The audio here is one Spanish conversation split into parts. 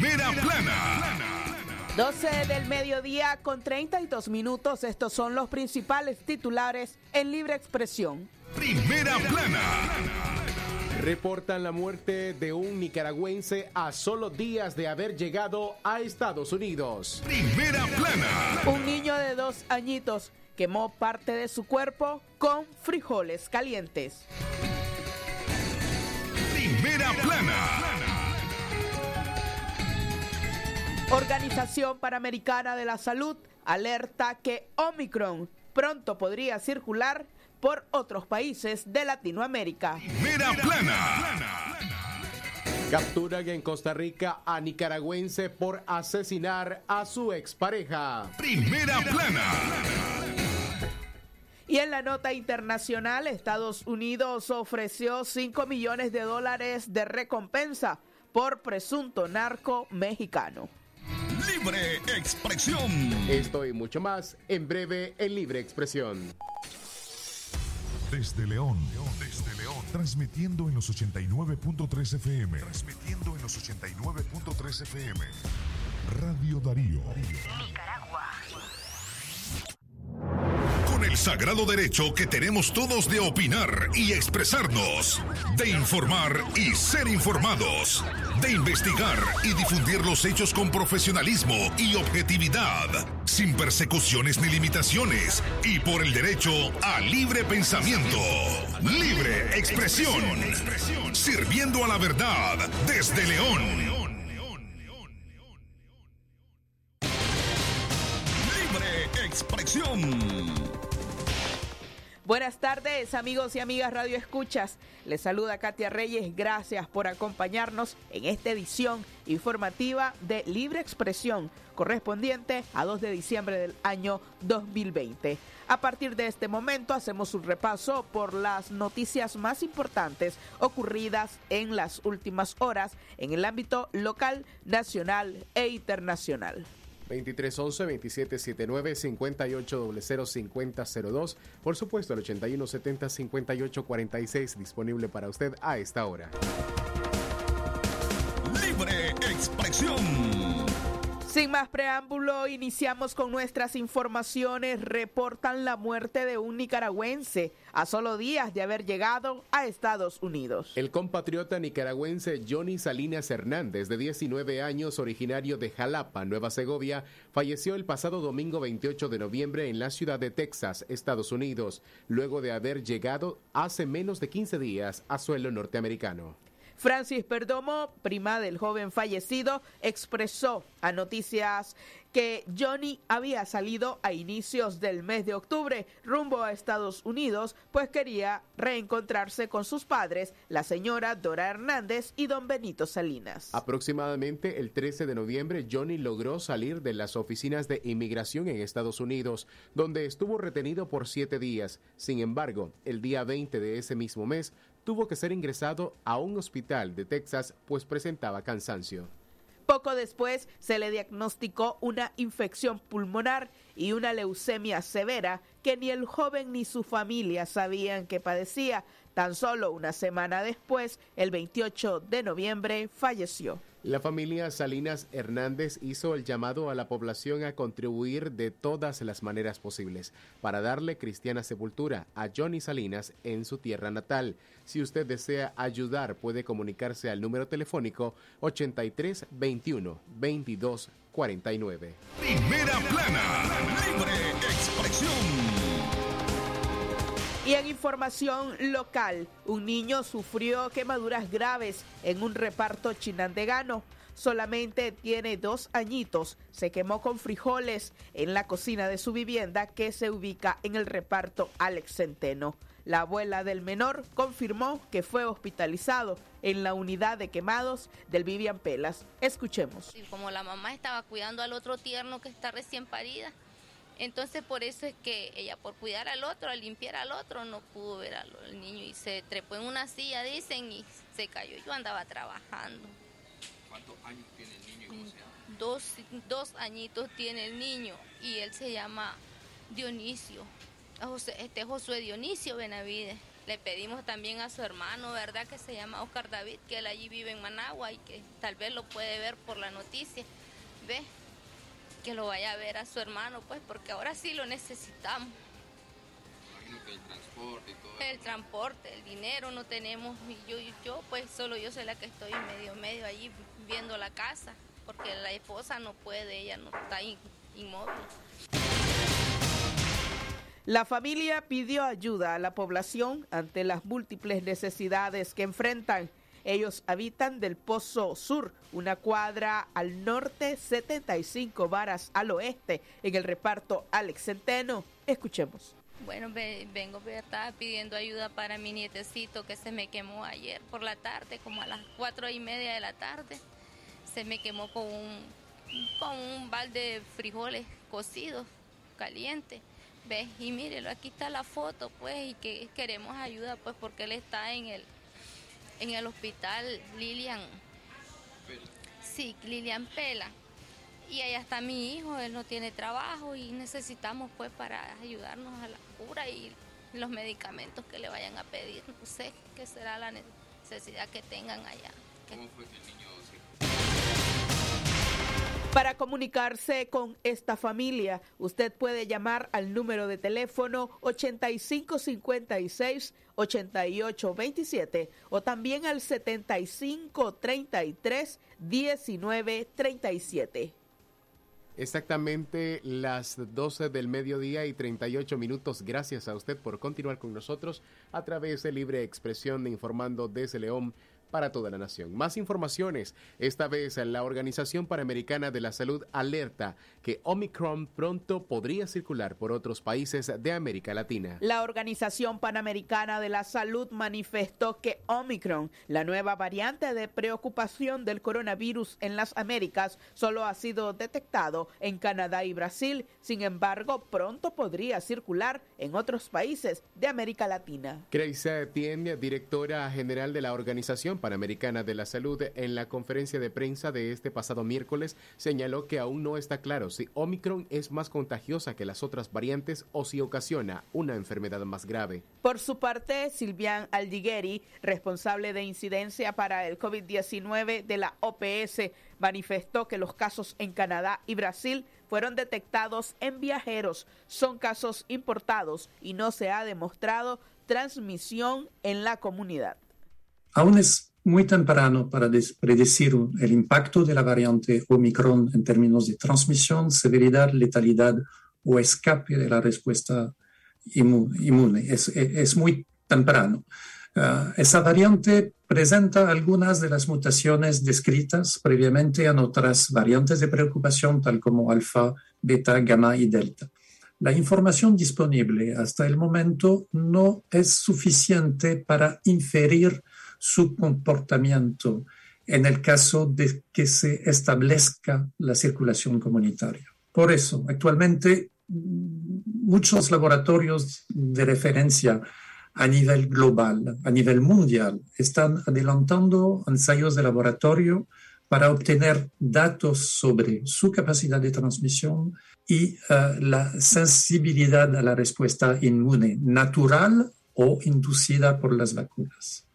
Primera plana. 12 del mediodía con 32 minutos. Estos son los principales titulares en libre expresión. Primera plana. Reportan la muerte de un nicaragüense a solo días de haber llegado a Estados Unidos. Primera plana. Un niño de dos añitos quemó parte de su cuerpo con frijoles calientes. Primera plana. Organización Panamericana de la Salud alerta que Omicron pronto podría circular por otros países de Latinoamérica. Primera plana. Capturan en Costa Rica a nicaragüense por asesinar a su expareja. Primera plana. Y en la nota internacional, Estados Unidos ofreció 5 millones de dólares de recompensa por presunto narco mexicano. Libre expresión. Esto y mucho más en breve en Libre Expresión. Desde León, desde León, transmitiendo en los 89.3 FM. Transmitiendo en los 89.3 FM. Radio Darío. Nicaragua. Con el sagrado derecho que tenemos todos de opinar y expresarnos, de informar y ser informados, de investigar y difundir los hechos con profesionalismo y objetividad, sin persecuciones ni limitaciones, y por el derecho a libre pensamiento, libre expresión, sirviendo a la verdad desde León. Libre expresión. Buenas tardes, amigos y amigas Radio Escuchas. Les saluda Katia Reyes. Gracias por acompañarnos en esta edición informativa de Libre Expresión, correspondiente a 2 de diciembre del año 2020. A partir de este momento hacemos un repaso por las noticias más importantes ocurridas en las últimas horas en el ámbito local, nacional e internacional. 2311 2779 5800 5002. Por supuesto, el 8170 5846 disponible para usted a esta hora. Libre expresión. Sin más preámbulo, iniciamos con nuestras informaciones. Reportan la muerte de un nicaragüense a solo días de haber llegado a Estados Unidos. El compatriota nicaragüense Johnny Salinas Hernández, de 19 años, originario de Jalapa, Nueva Segovia, falleció el pasado domingo 28 de noviembre en la ciudad de Texas, Estados Unidos, luego de haber llegado hace menos de 15 días a suelo norteamericano. Francis Perdomo, prima del joven fallecido, expresó a Noticias que Johnny había salido a inicios del mes de octubre rumbo a Estados Unidos, pues quería reencontrarse con sus padres, la señora Dora Hernández y don Benito Salinas. Aproximadamente el 13 de noviembre, Johnny logró salir de las oficinas de inmigración en Estados Unidos, donde estuvo retenido por siete días. Sin embargo, el día 20 de ese mismo mes, tuvo que ser ingresado a un hospital de Texas, pues presentaba cansancio. Poco después se le diagnosticó una infección pulmonar y una leucemia severa que ni el joven ni su familia sabían que padecía. Tan solo una semana después, el 28 de noviembre, falleció. La familia Salinas Hernández hizo el llamado a la población a contribuir de todas las maneras posibles para darle cristiana sepultura a Johnny Salinas en su tierra natal. Si usted desea ayudar, puede comunicarse al número telefónico 83 21 22 49. Primera plana. Libre expresión. Y en información local, un niño sufrió quemaduras graves en un reparto chinandegano. Solamente tiene dos añitos. Se quemó con frijoles en la cocina de su vivienda que se ubica en el reparto Alex Centeno. La abuela del menor confirmó que fue hospitalizado en la unidad de quemados del Vivian Pelas. Escuchemos. Como la mamá estaba cuidando al otro tierno que está recién parida, entonces por eso es que ella por cuidar al otro, al limpiar al otro, no pudo ver al, al niño y se trepó en una silla, dicen, y se cayó. Yo andaba trabajando. ¿Cuántos años tiene el niño y cómo se llama? Dos, dos añitos tiene el niño y él se llama Dionisio. José, este Josué Dionisio Benavides. Le pedimos también a su hermano, ¿verdad? Que se llama Oscar David, que él allí vive en Managua y que tal vez lo puede ver por la noticia. ¿Ve? Que lo vaya a ver a su hermano, pues, porque ahora sí lo necesitamos. Imagino que el transporte y todo El transporte, el dinero no tenemos. Y yo, yo, pues, solo yo soy la que estoy medio, medio allí viendo la casa, porque la esposa no puede, ella no está inmóvil. La familia pidió ayuda a la población ante las múltiples necesidades que enfrentan. Ellos habitan del Pozo Sur, una cuadra al norte, 75 varas al oeste, en el reparto Alex Centeno. Escuchemos. Bueno, vengo pidiendo ayuda para mi nietecito que se me quemó ayer por la tarde, como a las cuatro y media de la tarde. Se me quemó con un, con un balde de frijoles cocidos, caliente y mírelo, aquí está la foto, pues, y que queremos ayuda, pues, porque él está en el, en el hospital Lilian. Sí, Lilian Pela. Y allá está mi hijo, él no tiene trabajo y necesitamos, pues, para ayudarnos a la cura y los medicamentos que le vayan a pedir. No sé qué será la necesidad que tengan allá. ¿Cómo fue que niño para comunicarse con esta familia, usted puede llamar al número de teléfono 8556-8827 o también al 7533-1937. Exactamente las 12 del mediodía y 38 minutos. Gracias a usted por continuar con nosotros a través de Libre Expresión de Informando desde León para toda la nación. Más informaciones. Esta vez la Organización Panamericana de la Salud alerta que Omicron pronto podría circular por otros países de América Latina. La Organización Panamericana de la Salud manifestó que Omicron, la nueva variante de preocupación del coronavirus en las Américas, solo ha sido detectado en Canadá y Brasil. Sin embargo, pronto podría circular en otros países de América Latina. Grace Etienne, directora general de la Organización Panamericana de la Salud, en la conferencia de prensa de este pasado miércoles, señaló que aún no está claro si Omicron es más contagiosa que las otras variantes o si ocasiona una enfermedad más grave. Por su parte, Silvian Aldigueri, responsable de incidencia para el COVID-19 de la OPS, manifestó que los casos en Canadá y Brasil fueron detectados en viajeros, son casos importados y no se ha demostrado transmisión en la comunidad. Aún es muy temprano para predecir el impacto de la variante Omicron en términos de transmisión, severidad, letalidad o escape de la respuesta inmune. Es, muy temprano. Ah, esa variante presenta algunas de las mutaciones descritas previamente en otras variantes de preocupación, tal como alfa, beta, gamma y delta. La información disponible hasta el momento no es suficiente para inferir su comportamiento en el caso de que se establezca la circulación comunitaria. Por eso, actualmente, muchos laboratorios de referencia a nivel global, a nivel mundial, están adelantando ensayos de laboratorio para obtener datos sobre su capacidad de transmisión y eh, la sensibilidad a la respuesta inmune natural o inducida por las vacunas.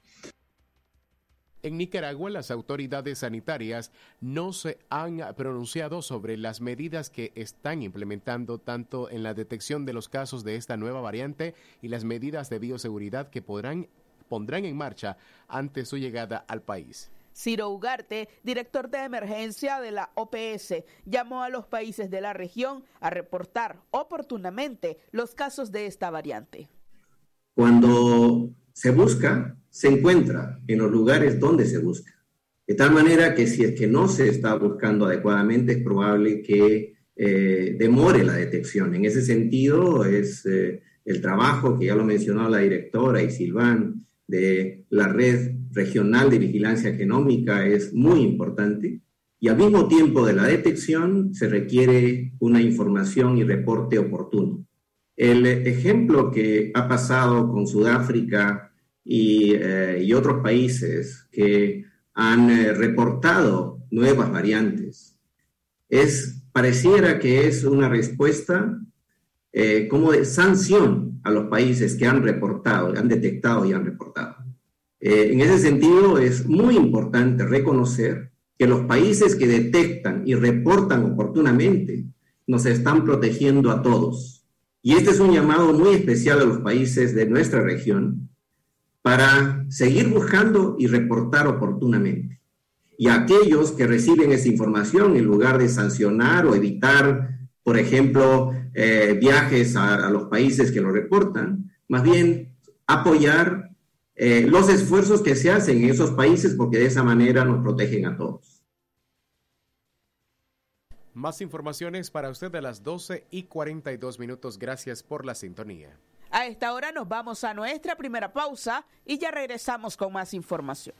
En Nicaragua, las autoridades sanitarias no se han pronunciado sobre las medidas que están implementando tanto en la detección de los casos de esta nueva variante y las medidas de bioseguridad que podrán, pondrán en marcha ante su llegada al país. Ciro Ugarte, director de emergencia de la OPS, llamó a los países de la región a reportar oportunamente los casos de esta variante. Cuando se busca, se encuentra en los lugares donde se busca. De tal manera que si es que no se está buscando adecuadamente, es probable que eh, demore la detección. En ese sentido, es eh, el trabajo que ya lo mencionó la directora y Silván de la red regional de vigilancia genómica es muy importante. Y al mismo tiempo de la detección se requiere una información y reporte oportuno. El ejemplo que ha pasado con Sudáfrica y, eh, otros países que han eh, reportado nuevas variantes es pareciera que es una respuesta eh, como de sanción a los países que han reportado, han detectado y han reportado. En ese sentido, es muy importante reconocer que los países que detectan y reportan oportunamente nos están protegiendo a todos. Y este es un llamado muy especial a los países de nuestra región para seguir buscando y reportar oportunamente. Y aquellos que reciben esa información, en lugar de sancionar o evitar, por ejemplo, eh, viajes a, los países que lo reportan, más bien apoyar eh, los esfuerzos que se hacen en esos países porque de esa manera nos protegen a todos. Más informaciones para usted a las 12 y 42 minutos. Gracias por la sintonía. A esta hora nos vamos a nuestra primera pausa y ya regresamos con más información.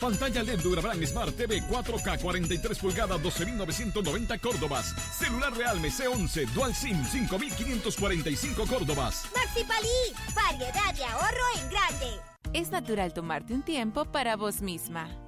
Pantalla LED Durabran Smart TV 4K 43 pulgadas 12.990 Córdobas. Celular Realme C11 Dual SIM 5.545 Córdobas. Maxi Palí, variedad de ahorro en grande. Es natural tomarte un tiempo para vos misma.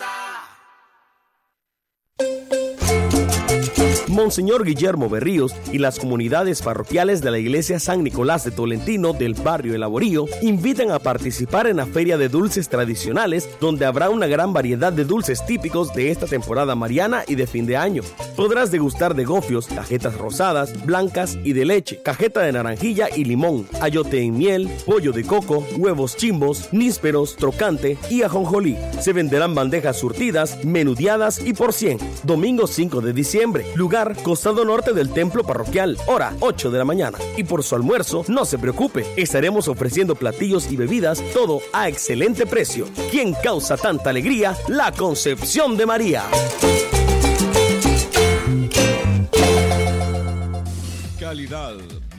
Quédate Monseñor Guillermo Berríos y las comunidades parroquiales de la Iglesia San Nicolás de Tolentino del barrio El Laborío invitan a participar en la Feria de Dulces Tradicionales, donde habrá una gran variedad de dulces típicos de esta temporada mariana y de fin de año. Podrás degustar de gofios, cajetas rosadas, blancas y de leche, cajeta de naranjilla y limón, ayote en miel, pollo de coco, huevos chimbos, nísperos, trocante y ajonjolí. Se venderán bandejas surtidas, menudeadas y por cien. Domingo 5 de diciembre, lugar costado norte del templo parroquial, hora 8 de la mañana. Y por su almuerzo, no se preocupe, estaremos ofreciendo platillos y bebidas, todo a excelente precio. ¿Quién causa tanta alegría? La Concepción de María. Calidad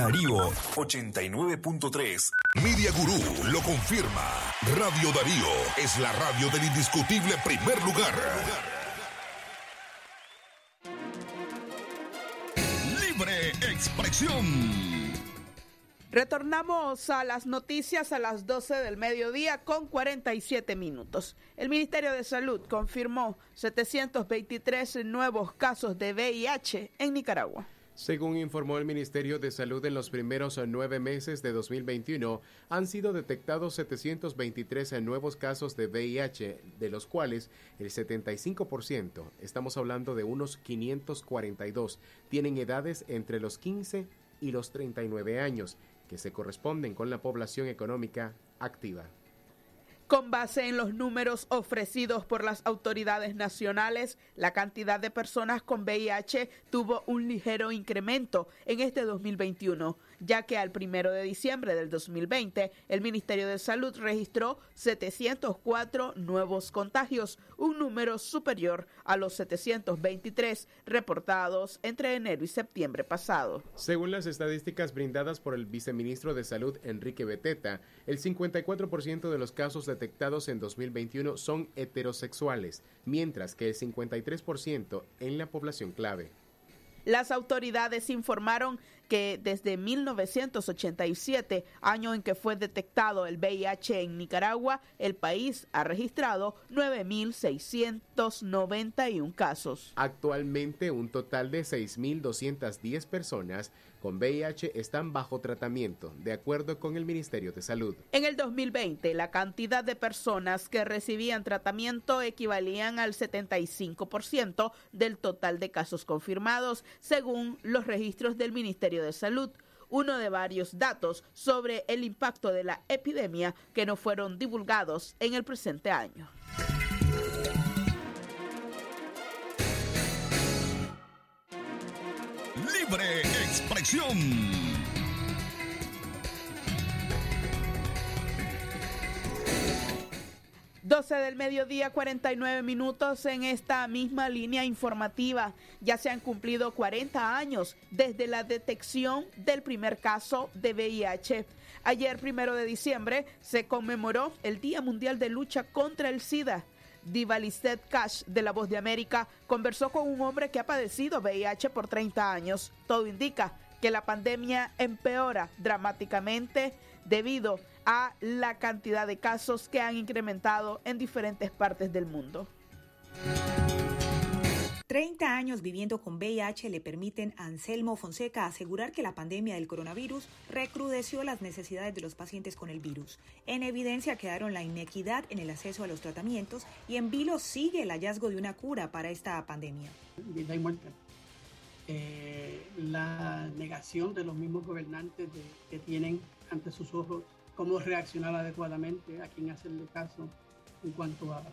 Darío 89.3. Media Gurú lo confirma. Radio Darío es la radio del indiscutible primer lugar. Libre expresión. Retornamos a las noticias a las 12 del mediodía con 47 minutos. El Ministerio de Salud confirmó 723 nuevos casos de VIH en Nicaragua. Según informó el Ministerio de Salud, en los primeros nueve meses de 2021 han sido detectados 723 nuevos casos de VIH, de los cuales el 75%, estamos hablando de unos 542, tienen edades entre los 15 y los 39 años, que se corresponden con la población económica activa. Con base en los números ofrecidos por las autoridades nacionales, la cantidad de personas con VIH tuvo un ligero incremento en este 2021, ya que al primero de diciembre del 2020 el Ministerio de Salud registró 704 nuevos contagios, un número superior a los 723 reportados entre enero y septiembre pasado. Según las estadísticas brindadas por el viceministro de Salud Enrique Beteta, el 54% de los casos detectados en 2021 son heterosexuales, mientras que el 53% en la población clave. Las autoridades informaron que desde 1987, año en que fue detectado el VIH en Nicaragua, el país ha registrado 9.691 casos. Actualmente, un total de 6.210 personas con VIH están bajo tratamiento, de acuerdo con el Ministerio de Salud. En el 2020, la cantidad de personas que recibían tratamiento equivalían al 75% del total de casos confirmados, según los registros del Ministerio de Salud uno de varios datos sobre el impacto de la epidemia que no fueron divulgados en el presente año. Libre expresión. 12 del mediodía, 49 minutos en esta misma línea informativa. Ya se han cumplido 40 años desde la detección del primer caso de VIH. Ayer, primero de diciembre, se conmemoró el Día Mundial de Lucha contra el SIDA. Divalistet Cash de La Voz de América conversó con un hombre que ha padecido VIH por 30 años. Todo indica que la pandemia empeora dramáticamente debido a la cantidad de casos que han incrementado en diferentes partes del mundo. 30 años viviendo con VIH le permiten a Anselmo Fonseca asegurar que la pandemia del coronavirus recrudeció las necesidades de los pacientes con el virus. En evidencia quedaron la inequidad en el acceso a los tratamientos y en vilo sigue el hallazgo de una cura para esta pandemia. Vida y muerte. Eh, la negación de los mismos gobernantes que tienen ante sus ojos cómo reaccionar adecuadamente, a quién hacerle caso en cuanto a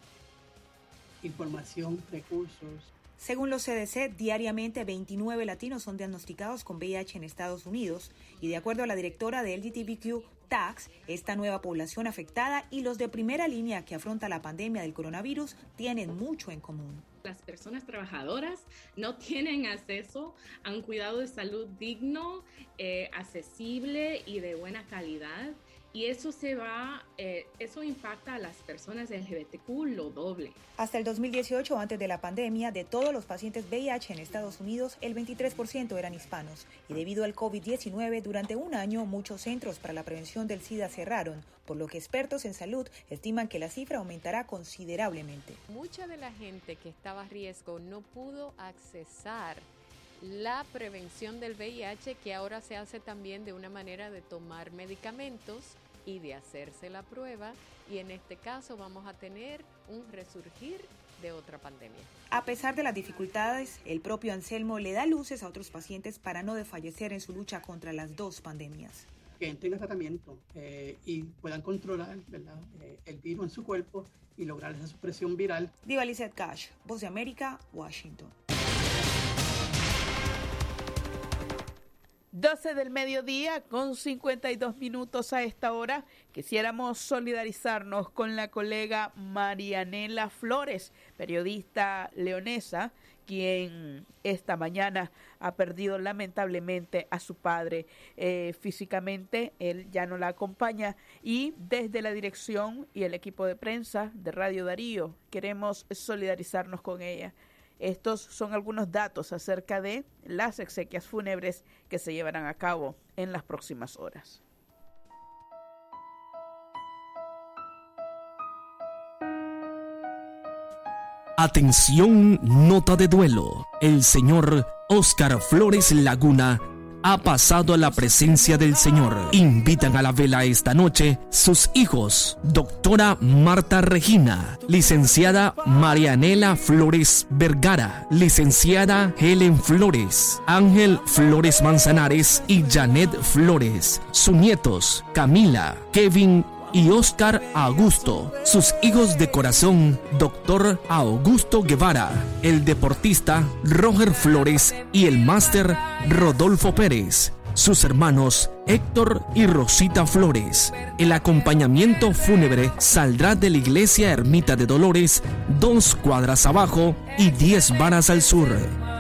información, recursos. Según los CDC, diariamente 29 latinos son diagnosticados con VIH en Estados Unidos y de acuerdo a la directora de LGTBQ Tax, esta nueva población afectada y los de primera línea que afronta la pandemia del coronavirus tienen mucho en común. Las personas trabajadoras no tienen acceso a un cuidado de salud digno, eh, accesible y de buena calidad y eso se va, eh, eso impacta a las personas LGBTQ lo doble. Hasta el 2018, antes de la pandemia, de todos los pacientes VIH en Estados Unidos, el 23% eran hispanos. Y debido al COVID-19, durante un año muchos centros para la prevención del SIDA cerraron, por lo que expertos en salud estiman que la cifra aumentará considerablemente. Mucha de la gente que estaba a riesgo no pudo accesar la prevención del VIH que ahora se hace también de una manera de tomar medicamentos y de hacerse la prueba y en este caso vamos a tener un resurgir de otra pandemia. A pesar de las dificultades, el propio Anselmo le da luces a otros pacientes para no desfallecer en su lucha contra las dos pandemias. Que tengan tratamiento eh, y puedan controlar eh, el virus en su cuerpo y lograr esa supresión viral. Diva Lizette Cash, Voz de América, Washington. 12 del mediodía con 52 minutos a esta hora. Quisiéramos solidarizarnos con la colega Marianela Flores, periodista leonesa, quien esta mañana ha perdido lamentablemente a su padre. Eh, físicamente él ya no la acompaña y desde la dirección y el equipo de prensa de Radio Darío queremos solidarizarnos con ella. Estos son algunos datos acerca de las exequias fúnebres que se llevarán a cabo en las próximas horas. Atención, nota de duelo. El señor Oscar Flores Laguna ha pasado a la presencia del Señor. Invitan a la vela esta noche sus hijos, doctora Marta Regina, licenciada Marianela Flores Vergara, licenciada Helen Flores, Ángel Flores Manzanares y Janet Flores, sus nietos Camila, Kevin y Oscar Augusto. Sus hijos de corazón, doctor Augusto Guevara, el deportista Roger Flores y el máster Rodolfo Pérez. Sus hermanos Héctor y Rosita Flores. El acompañamiento fúnebre saldrá de la iglesia Ermita de Dolores, dos cuadras abajo y diez varas al sur.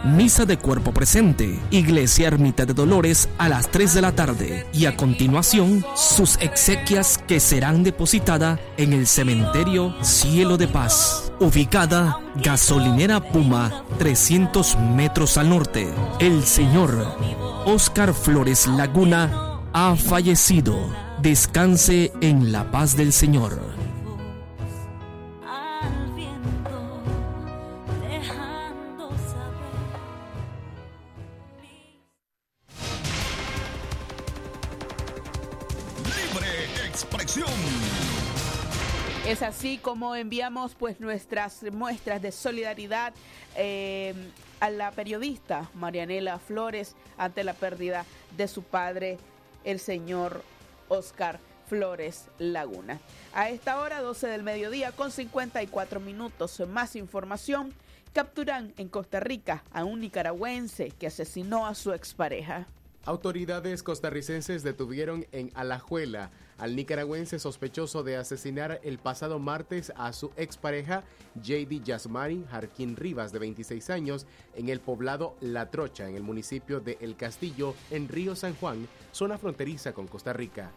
Misa de cuerpo presente, Iglesia Ermita de Dolores a las 3 de la tarde y a continuación sus exequias que serán depositadas en el cementerio Cielo de Paz, ubicada gasolinera Puma 300 metros al norte. El señor Oscar Flores Laguna ha fallecido. Descanse en la paz del Señor. Es así como enviamos pues nuestras muestras de solidaridad eh, a la periodista Marianela Flores ante la pérdida de su padre, el señor Oscar Flores Laguna. A esta hora, 12 del mediodía, con 54 minutos, más información. Capturan en Costa Rica a un nicaragüense que asesinó a su expareja. Autoridades costarricenses detuvieron en Alajuela al nicaragüense sospechoso de asesinar el pasado martes a su expareja JD Yasmari Jarquín Rivas, de 26 años, en el poblado La Trocha, en el municipio de El Castillo, en Río San Juan, zona fronteriza con Costa Rica.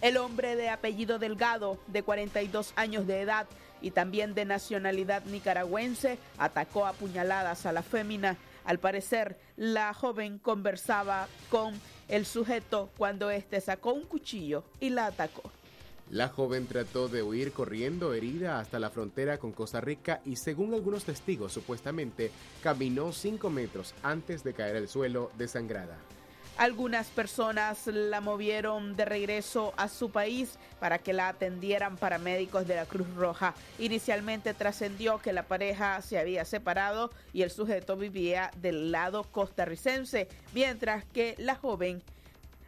El hombre de apellido Delgado, de 42 años de edad y también de nacionalidad nicaragüense, atacó a puñaladas a la fémina. Al parecer, la joven conversaba con el sujeto cuando éste sacó un cuchillo y la atacó. La joven trató de huir corriendo herida hasta la frontera con Costa Rica y según algunos testigos supuestamente caminó 5 metros antes de caer al suelo desangrada. Algunas personas la movieron de regreso a su país para que la atendieran paramédicos de la Cruz Roja. Inicialmente trascendió que la pareja se había separado y el sujeto vivía del lado costarricense, mientras que la joven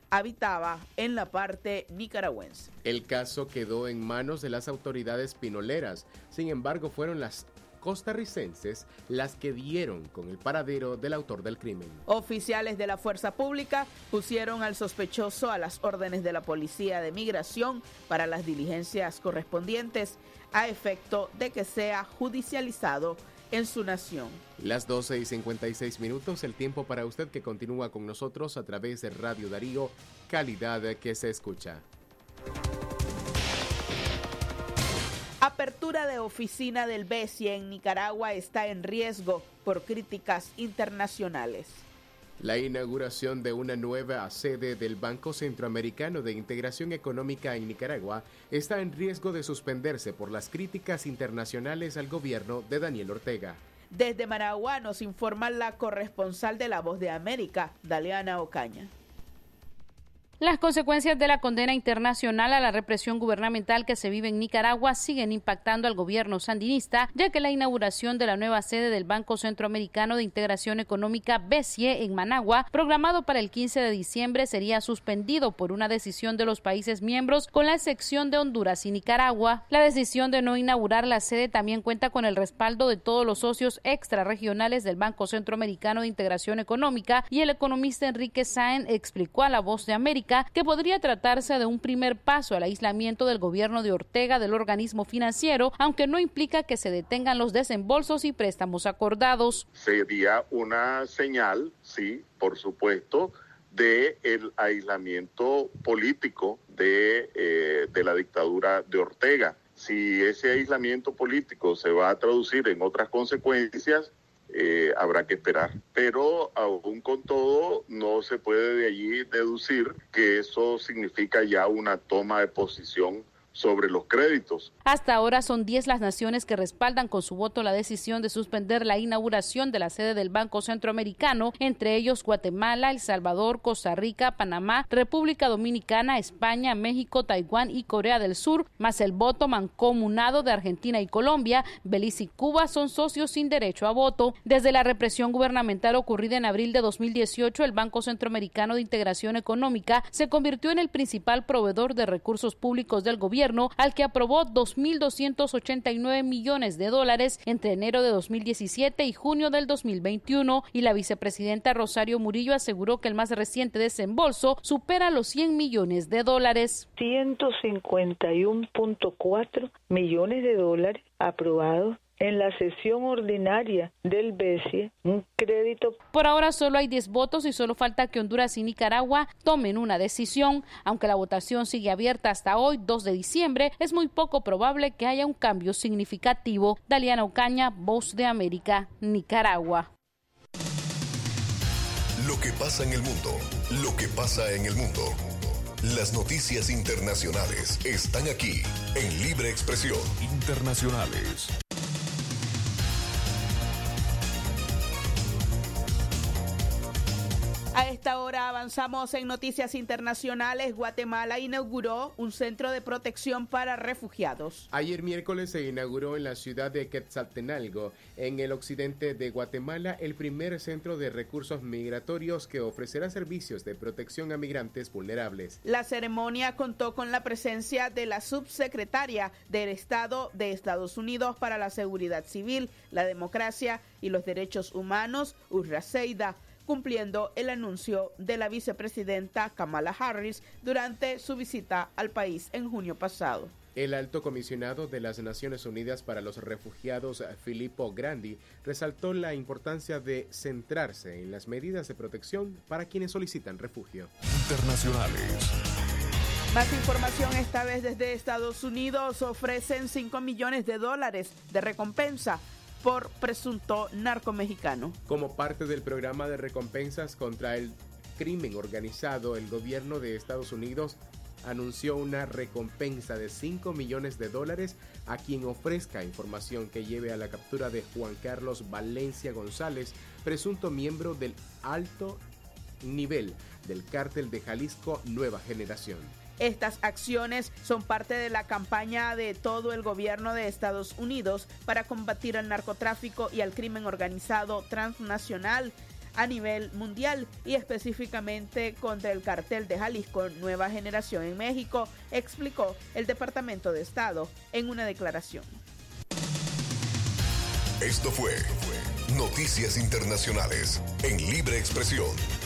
habitaba en la parte nicaragüense. El caso quedó en manos de las autoridades pinoleras. Sin embargo, fueron las costarricenses las que dieron con el paradero del autor del crimen. Oficiales de la fuerza pública pusieron al sospechoso a las órdenes de la Policía de Migración para las diligencias correspondientes a efecto de que sea judicializado en su nación. Las 12 y 56 minutos, el tiempo para usted que continúa con nosotros a través de Radio Darío, calidad que se escucha. Apertura de oficina del BESI en Nicaragua está en riesgo por críticas internacionales. La inauguración de una nueva sede del Banco Centroamericano de Integración Económica en Nicaragua está en riesgo de suspenderse por las críticas internacionales al gobierno de Daniel Ortega. Desde Managua nos informa la corresponsal de La Voz de América, Daliana Ocaña. Las consecuencias de la condena internacional a la represión gubernamental que se vive en Nicaragua siguen impactando al gobierno sandinista, ya que la inauguración de la nueva sede del Banco Centroamericano de Integración Económica BESIE en Managua, programado para el 15 de diciembre, sería suspendido por una decisión de los países miembros, con la excepción de Honduras y Nicaragua. La decisión de no inaugurar la sede también cuenta con el respaldo de todos los socios extrarregionales del Banco Centroamericano de Integración Económica y el economista Enrique Sáenz explicó a La Voz de América que podría tratarse de un primer paso al aislamiento del gobierno de Ortega del organismo financiero, aunque no implica que se detengan los desembolsos y préstamos acordados. Sería una señal, sí, por supuesto, de el aislamiento político de, eh, de la dictadura de Ortega. Si ese aislamiento político se va a traducir en otras consecuencias, eh, habrá que esperar. Pero aún con todo, no se puede de allí deducir que eso significa ya una toma de posición sobre los créditos. Hasta ahora son 10 las naciones que respaldan con su voto la decisión de suspender la inauguración de la sede del Banco Centroamericano, entre ellos Guatemala, El Salvador, Costa Rica, Panamá, República Dominicana, España, México, Taiwán y Corea del Sur, más el voto mancomunado de Argentina y Colombia, Belice y Cuba son socios sin derecho a voto. Desde la represión gubernamental ocurrida en abril de 2018, el Banco Centroamericano de Integración Económica se convirtió en el principal proveedor de recursos públicos del gobierno al que aprobó 2.289 millones de dólares entre enero de 2017 y junio del 2021 y la vicepresidenta Rosario Murillo aseguró que el más reciente desembolso supera los 100 millones de dólares. 151.4 millones de dólares aprobados en la sesión ordinaria del BESIE un crédito. Por ahora solo hay 10 votos y solo falta que Honduras y Nicaragua tomen una decisión. Aunque la votación sigue abierta hasta hoy, 2 de diciembre, es muy poco probable que haya un cambio significativo. Daliana Ocaña, Voz de América, Nicaragua. Lo que pasa en el mundo, lo que pasa en el mundo. Las noticias internacionales están aquí en Libre Expresión Internacionales. Esta hora avanzamos en noticias internacionales. Guatemala inauguró un centro de protección para refugiados. Ayer miércoles se inauguró en la ciudad de Quetzaltenango, en el occidente de Guatemala, el primer centro de recursos migratorios que ofrecerá servicios de protección a migrantes vulnerables. La ceremonia contó con la presencia de la subsecretaria del Estado de Estados Unidos para la Seguridad Civil, la Democracia y los Derechos Humanos, Urra Seida cumpliendo el anuncio de la vicepresidenta Kamala Harris durante su visita al país en junio pasado. El alto comisionado de las Naciones Unidas para los Refugiados, Filippo Grandi, resaltó la importancia de centrarse en las medidas de protección para quienes solicitan refugio. Internacionales. Más información esta vez desde Estados Unidos. Ofrecen 5 millones de dólares de recompensa por presunto narco mexicano. Como parte del programa de recompensas contra el crimen organizado, el gobierno de Estados Unidos anunció una recompensa de 5 millones de dólares a quien ofrezca información que lleve a la captura de Juan Carlos Valencia González, presunto miembro del alto nivel del cártel de Jalisco Nueva Generación. Estas acciones son parte de la campaña de todo el gobierno de Estados Unidos para combatir el narcotráfico y al crimen organizado transnacional a nivel mundial y específicamente contra el cartel de Jalisco Nueva Generación en México, explicó el Departamento de Estado en una declaración. Esto fue Noticias Internacionales en Libre Expresión.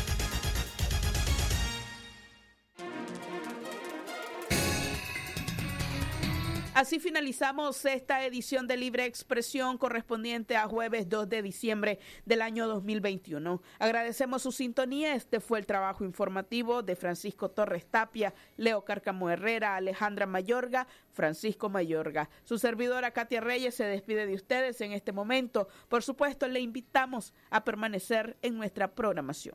Así finalizamos esta edición de Libre Expresión correspondiente a jueves 2 de diciembre del año 2021. Agradecemos su sintonía. Este fue el trabajo informativo de Francisco Torres Tapia, Leo Cárcamo Herrera, Alejandra Mayorga, Francisco Mayorga. Su servidora Katia Reyes se despide de ustedes en este momento. Por supuesto, le invitamos a permanecer en nuestra programación.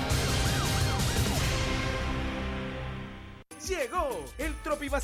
Llegó el Tropibazar